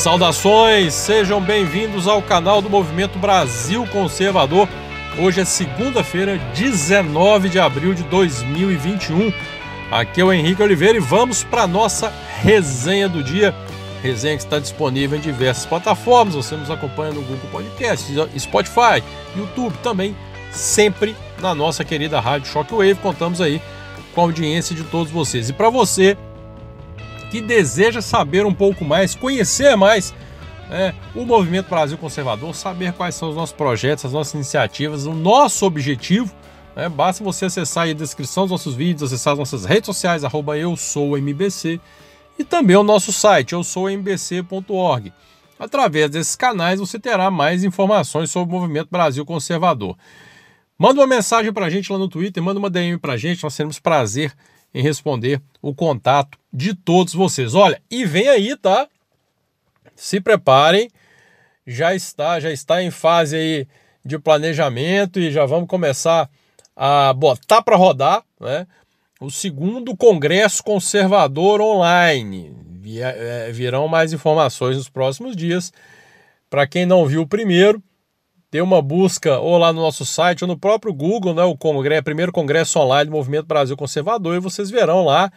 Saudações, sejam bem-vindos ao canal do Movimento Brasil Conservador. Hoje é segunda-feira, 19 de abril de 2021. Aqui é o Henrique Oliveira e vamos para nossa resenha do dia. Resenha que está disponível em diversas plataformas. Você nos acompanha no Google Podcast, Spotify, YouTube também, sempre na nossa querida rádio Shockwave. Contamos aí com a audiência de todos vocês. E para você que deseja saber um pouco mais, conhecer mais é, o Movimento Brasil Conservador, saber quais são os nossos projetos, as nossas iniciativas, o nosso objetivo. É, basta você acessar a descrição dos nossos vídeos, acessar as nossas redes sociais, arroba eu sou MBC, e também o nosso site, eu sou mbc.org. Através desses canais você terá mais informações sobre o Movimento Brasil Conservador. Manda uma mensagem para a gente lá no Twitter, manda uma DM para a gente, nós teremos prazer em responder o contato de todos vocês. Olha, e vem aí, tá? Se preparem, já está, já está em fase aí de planejamento e já vamos começar a botar para rodar, né? O segundo Congresso Conservador Online. É, virão mais informações nos próximos dias. Para quem não viu o primeiro, dê uma busca ou lá no nosso site ou no próprio Google, né, o congresso, primeiro congresso online do Movimento Brasil Conservador, e vocês verão lá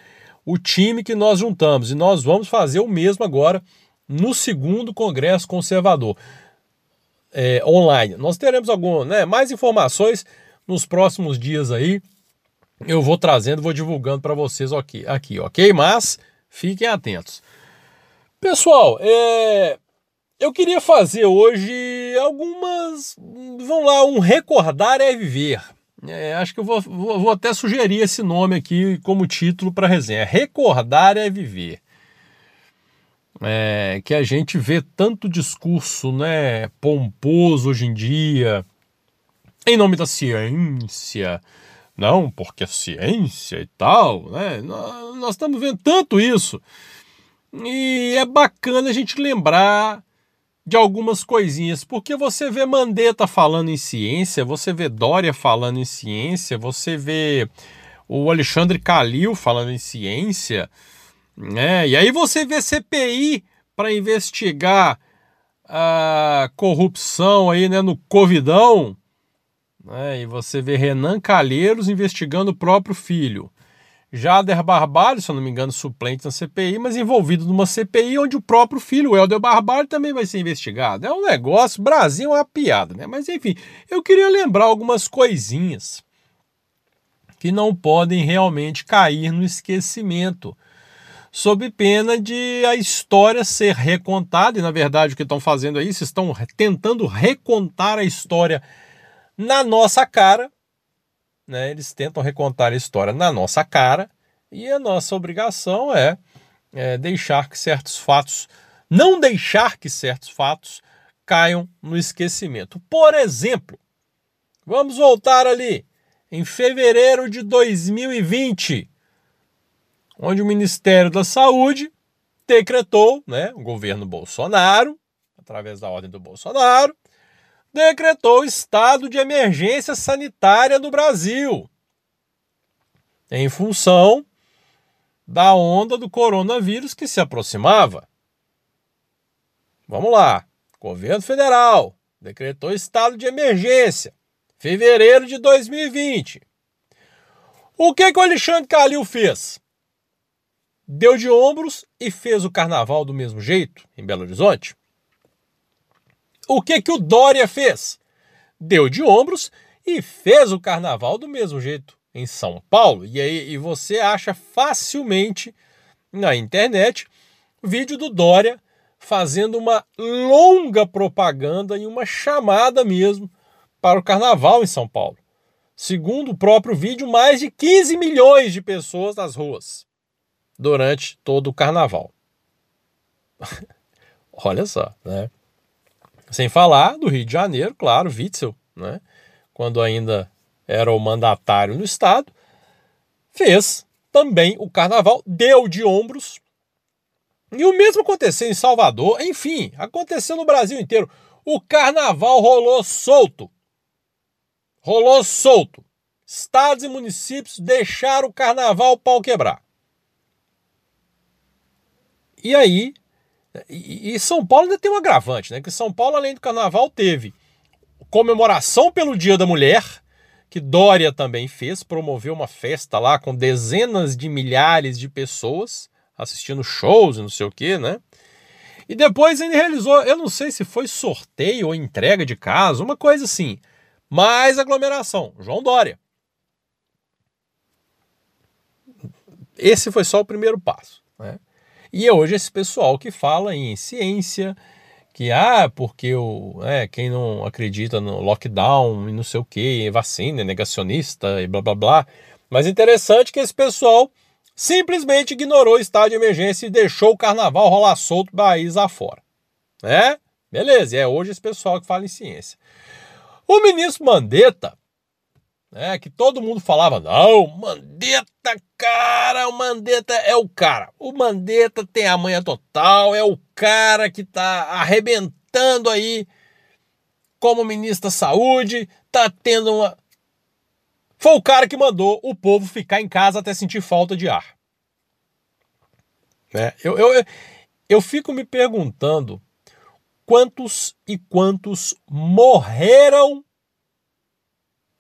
o time que nós juntamos. E nós vamos fazer o mesmo agora no segundo congresso conservador é, online. Nós teremos algum, né, mais informações nos próximos dias aí. Eu vou trazendo, vou divulgando para vocês aqui, aqui, ok? Mas fiquem atentos. Pessoal, é, eu queria fazer hoje algumas. Vamos lá, um recordar é viver. É, acho que eu vou, vou, vou, até sugerir esse nome aqui como título para a resenha. Recordar é viver. É, que a gente vê tanto discurso né, pomposo hoje em dia, em nome da ciência, não, porque a ciência e tal, né? Nós estamos vendo tanto isso. E é bacana a gente lembrar de algumas coisinhas, porque você vê Mandetta falando em ciência, você vê Dória falando em ciência, você vê o Alexandre Calil falando em ciência, né? E aí você vê CPI para investigar a corrupção aí, né, no Covidão, né? E você vê Renan Calheiros investigando o próprio filho. Jader Barbalho, se eu não me engano, suplente na CPI, mas envolvido numa CPI onde o próprio filho, o Helder Barbalho, também vai ser investigado. É um negócio, Brasil é uma piada, né? Mas enfim, eu queria lembrar algumas coisinhas que não podem realmente cair no esquecimento, sob pena de a história ser recontada, e na verdade o que estão fazendo aí, se estão tentando recontar a história na nossa cara, né, eles tentam recontar a história na nossa cara e a nossa obrigação é, é deixar que certos fatos, não deixar que certos fatos caiam no esquecimento. Por exemplo, vamos voltar ali em fevereiro de 2020, onde o Ministério da Saúde decretou, né, o governo Bolsonaro, através da ordem do Bolsonaro, decretou estado de emergência sanitária no Brasil, em função da onda do coronavírus que se aproximava. Vamos lá. Governo federal decretou estado de emergência, fevereiro de 2020. O que, que o Alexandre Calil fez? Deu de ombros e fez o carnaval do mesmo jeito em Belo Horizonte? O que que o Dória fez? Deu de ombros e fez o carnaval do mesmo jeito em São Paulo. E aí e você acha facilmente na internet vídeo do Dória fazendo uma longa propaganda e uma chamada mesmo para o carnaval em São Paulo. Segundo o próprio vídeo, mais de 15 milhões de pessoas nas ruas durante todo o carnaval. Olha só, né? Sem falar do Rio de Janeiro, claro, Witzel, né? quando ainda era o mandatário no Estado, fez também o carnaval, deu de ombros. E o mesmo aconteceu em Salvador, enfim, aconteceu no Brasil inteiro. O carnaval rolou solto. Rolou solto. Estados e municípios deixaram o carnaval pau quebrar. E aí E, e São Paulo ainda tem um agravante, né? Que São Paulo, além do carnaval, teve comemoração pelo Dia da Mulher, que Dória também fez, promoveu uma festa lá com dezenas de milhares de pessoas assistindo shows não sei o que, né? E depois ele realizou, eu não sei se foi sorteio ou entrega de casa, uma coisa assim. Mais aglomeração. João Dória. Esse foi só o primeiro passo. Né? E é hoje esse pessoal que fala em ciência, que ah, porque o, é, quem não acredita no lockdown e não sei o que, vacina, é negacionista e blá blá blá. Mas interessante que esse pessoal simplesmente ignorou o estado de emergência e deixou o carnaval rolar solto país afora. É? Beleza, é hoje esse pessoal que fala em ciência. O ministro Mandetta, né, que todo mundo falava, não, Mandetta, cara, o Mandetta é o cara. O Mandetta tem a manha total, é o cara que tá arrebentando aí como ministro da saúde, tá tendo uma foi o cara que mandou o povo ficar em casa até sentir falta de ar. Né? Eu, eu, eu fico me perguntando quantos e quantos morreram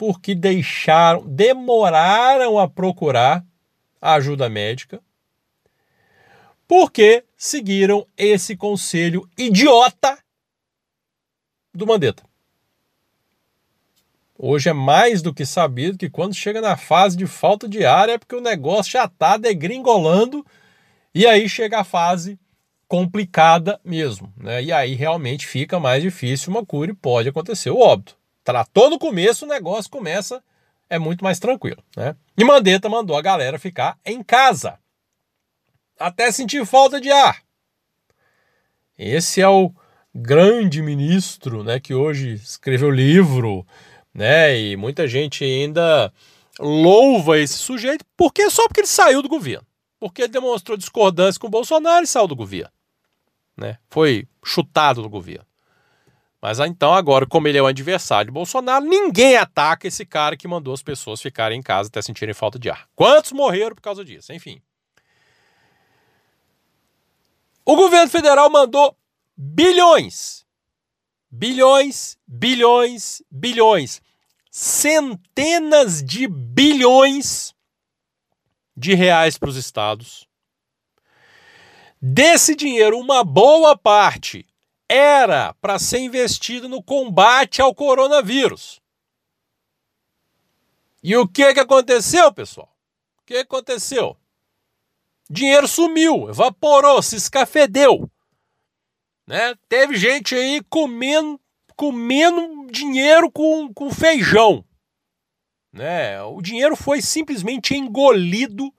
porque deixaram, demoraram a procurar a ajuda médica, porque seguiram esse conselho idiota do Mandetta. Hoje é mais do que sabido que quando chega na fase de falta de ar é porque o negócio já está degringolando e aí chega a fase complicada mesmo. Né? E aí realmente fica mais difícil uma cura e pode acontecer o óbito. Tratou no começo, o negócio começa, é muito mais tranquilo. Né? E Mandetta mandou a galera ficar em casa até sentir falta de ar. Esse é o grande ministro né, que hoje escreveu livro né? E muita gente ainda louva esse sujeito porque só porque ele saiu do governo, porque ele demonstrou discordância com o Bolsonaro e saiu do governo, né? Foi chutado do governo. Mas então agora, como ele é o adversário de Bolsonaro, ninguém ataca esse cara que mandou as pessoas ficarem em casa até sentirem falta de ar. Quantos morreram por causa disso? Enfim. O governo federal mandou bilhões bilhões, bilhões, bilhões, centenas de bilhões de reais para os estados. Desse dinheiro, uma boa parte era para ser investido no combate ao coronavírus. E o que, que aconteceu, pessoal? O que aconteceu? Dinheiro sumiu, evaporou, se escafedeu. Né? Teve gente aí comendo, comendo dinheiro com, com feijão. Né? O dinheiro foi simplesmente engolido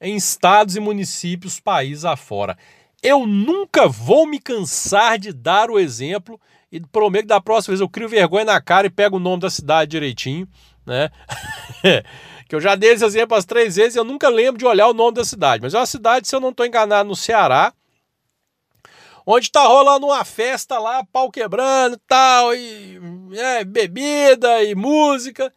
em estados e municípios, país afora. Eu nunca vou me cansar de dar o exemplo e prometo que da próxima vez eu crio vergonha na cara e pego o nome da cidade direitinho, né? que eu já dei esse exemplo as três vezes e eu nunca lembro de olhar o nome da cidade. Mas é uma cidade, se eu não estou enganado, no Ceará, onde tá rolando uma festa lá, pau quebrando tal, e é, bebida e música.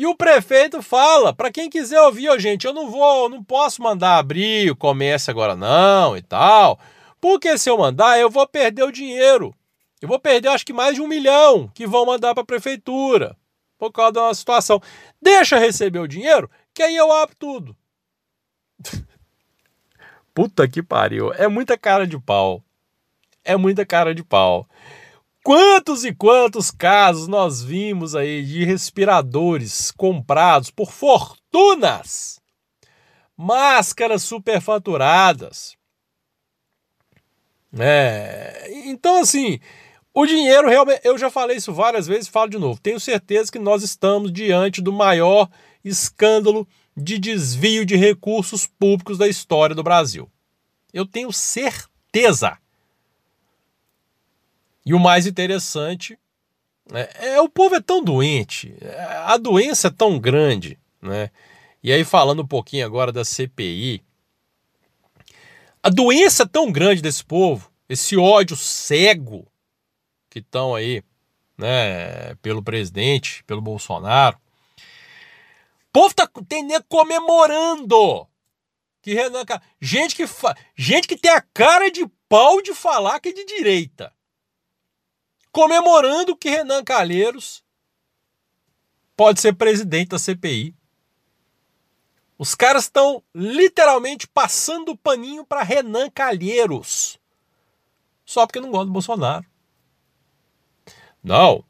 E o prefeito fala, para quem quiser ouvir, ó, gente, eu não vou, não posso mandar abrir o comércio agora não e tal, porque se eu mandar, eu vou perder o dinheiro. Eu vou perder, acho que mais de um milhão que vão mandar para a prefeitura por causa uma situação. Deixa receber o dinheiro, que aí eu abro tudo. Puta que pariu. É muita cara de pau. É muita cara de pau. Quantos e quantos casos nós vimos aí de respiradores comprados por fortunas? Máscaras superfaturadas. É, então assim, o dinheiro realmente, eu já falei isso várias vezes, falo de novo. Tenho certeza que nós estamos diante do maior escândalo de desvio de recursos públicos da história do Brasil. Eu tenho certeza. E o mais interessante é, é, o povo é tão doente, a doença é tão grande, né? E aí falando um pouquinho agora da CPI, a doença é tão grande desse povo, esse ódio cego que estão aí, né, pelo presidente, pelo Bolsonaro, o povo tá tem comemorando que Renan gente que fa... gente que tem a cara de pau de falar que é de direita, comemorando que Renan Calheiros pode ser presidente da CPI. Os caras estão literalmente passando o paninho para Renan Calheiros. Só porque não gosta do Bolsonaro. Não.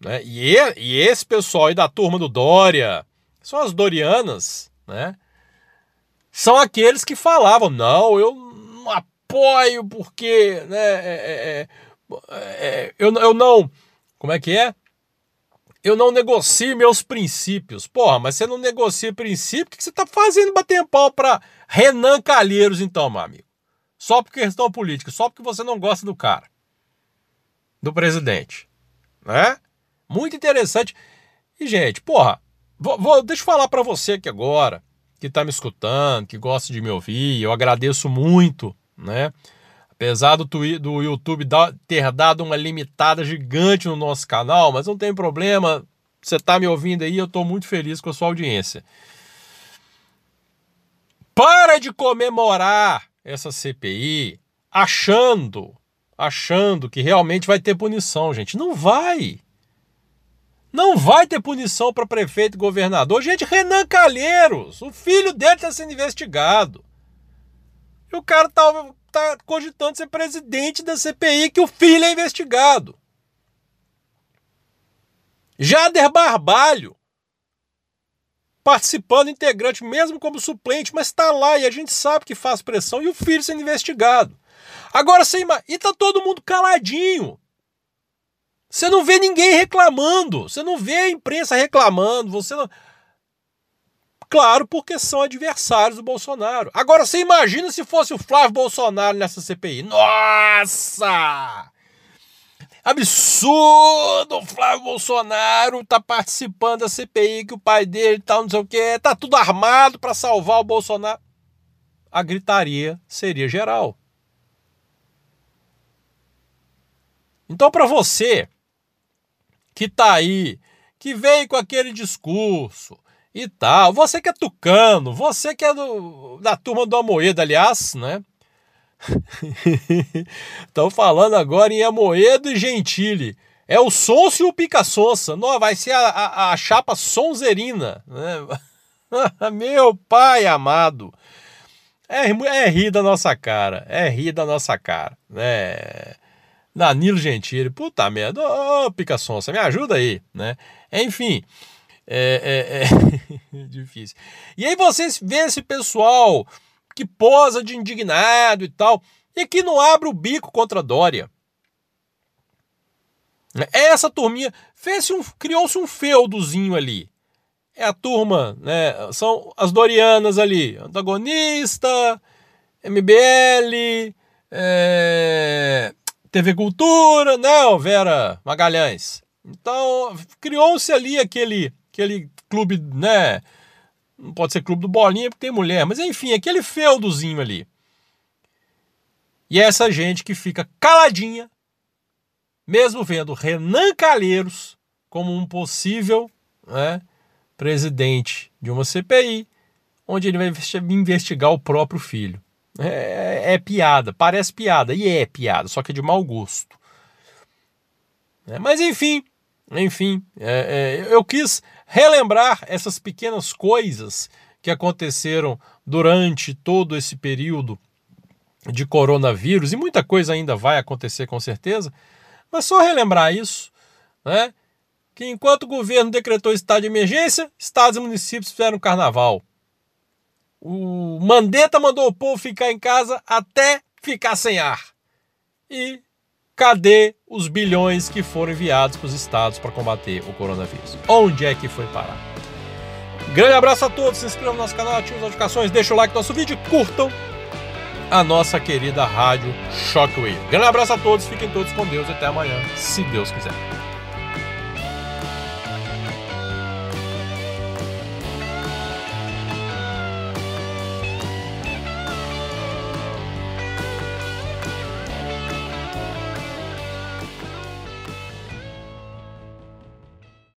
Né? E, e esse pessoal aí da turma do Dória, são as Dorianas, né? São aqueles que falavam, não, eu não apoio porque né, é, é, é, eu, eu não. Como é que é? Eu não negocio meus princípios. Porra, mas você não negocia princípio? O que você está fazendo bater pau para Renan Calheiros, então, meu amigo? Só por questão política, só porque você não gosta do cara, do presidente. Né? Muito interessante. E, gente, porra, vou, vou deixa eu falar para você aqui agora, que está me escutando, que gosta de me ouvir, eu agradeço muito, né? Apesar do, do YouTube ter dado uma limitada gigante no nosso canal, mas não tem problema. Você está me ouvindo aí, eu estou muito feliz com a sua audiência. Para de comemorar essa CPI achando, achando que realmente vai ter punição, gente. Não vai. Não vai ter punição para prefeito e governador. Gente, Renan Calheiros, o filho dele está sendo investigado. E o cara tá está cogitando ser presidente da CPI, que o filho é investigado. Jader Barbalho, participando, integrante, mesmo como suplente, mas está lá e a gente sabe que faz pressão e o filho sendo investigado. Agora, você e tá todo mundo caladinho. Você não vê ninguém reclamando, você não vê a imprensa reclamando, você não... Claro, porque são adversários do Bolsonaro. Agora, você imagina se fosse o Flávio Bolsonaro nessa CPI. Nossa! Absurdo! O Flávio Bolsonaro tá participando da CPI que o pai dele tá não sei o quê, tá tudo armado para salvar o Bolsonaro. A gritaria seria geral. Então, para você que tá aí, que vem com aquele discurso, e tal. Você que é tucano, você que é do, da turma do Amoedo, aliás, né? Estão falando agora em Amoedo e Gentili. É o Sonso e o Pica Sonsa. Não, vai ser a, a, a chapa Sonzerina. Né? Meu pai amado. É, é rir da nossa cara. É rir da nossa cara. Né? Danilo Gentili. Puta merda. Ô, oh, Pica Sonsa, me ajuda aí. Né? Enfim. É, é, é difícil. E aí vocês vê esse pessoal que posa de indignado e tal, e que não abre o bico contra a Dória. Essa turminha fez um, criou-se um feudozinho ali. É a turma, né? São as Dorianas ali, antagonista, MBL, é, TV Cultura, não, Vera Magalhães. Então criou-se ali aquele aquele clube, né? Não pode ser clube do Bolinha porque tem mulher, mas enfim, aquele feudozinho ali. E é essa gente que fica caladinha, mesmo vendo Renan Calheiros como um possível né, presidente de uma CPI, onde ele vai investigar o próprio filho. É, é, piada, parece piada, e é piada, só que é de mau gosto. É, mas enfim, enfim, é, é, eu quis relembrar essas pequenas coisas que aconteceram durante todo esse período de coronavírus, e muita coisa ainda vai acontecer com certeza, mas só relembrar isso, né? Que enquanto o governo decretou estado de emergência, estados e municípios fizeram carnaval. O Mandetta mandou o povo ficar em casa até ficar sem ar. E Cadê os bilhões que foram enviados para os estados para combater o coronavírus? Onde é que foi parar? Grande abraço a todos, se inscrevam no nosso canal, ativem as notificações, deixem o like no nosso vídeo curtam a nossa querida rádio Shockwave. Grande abraço a todos, fiquem todos com Deus e até amanhã, se Deus quiser.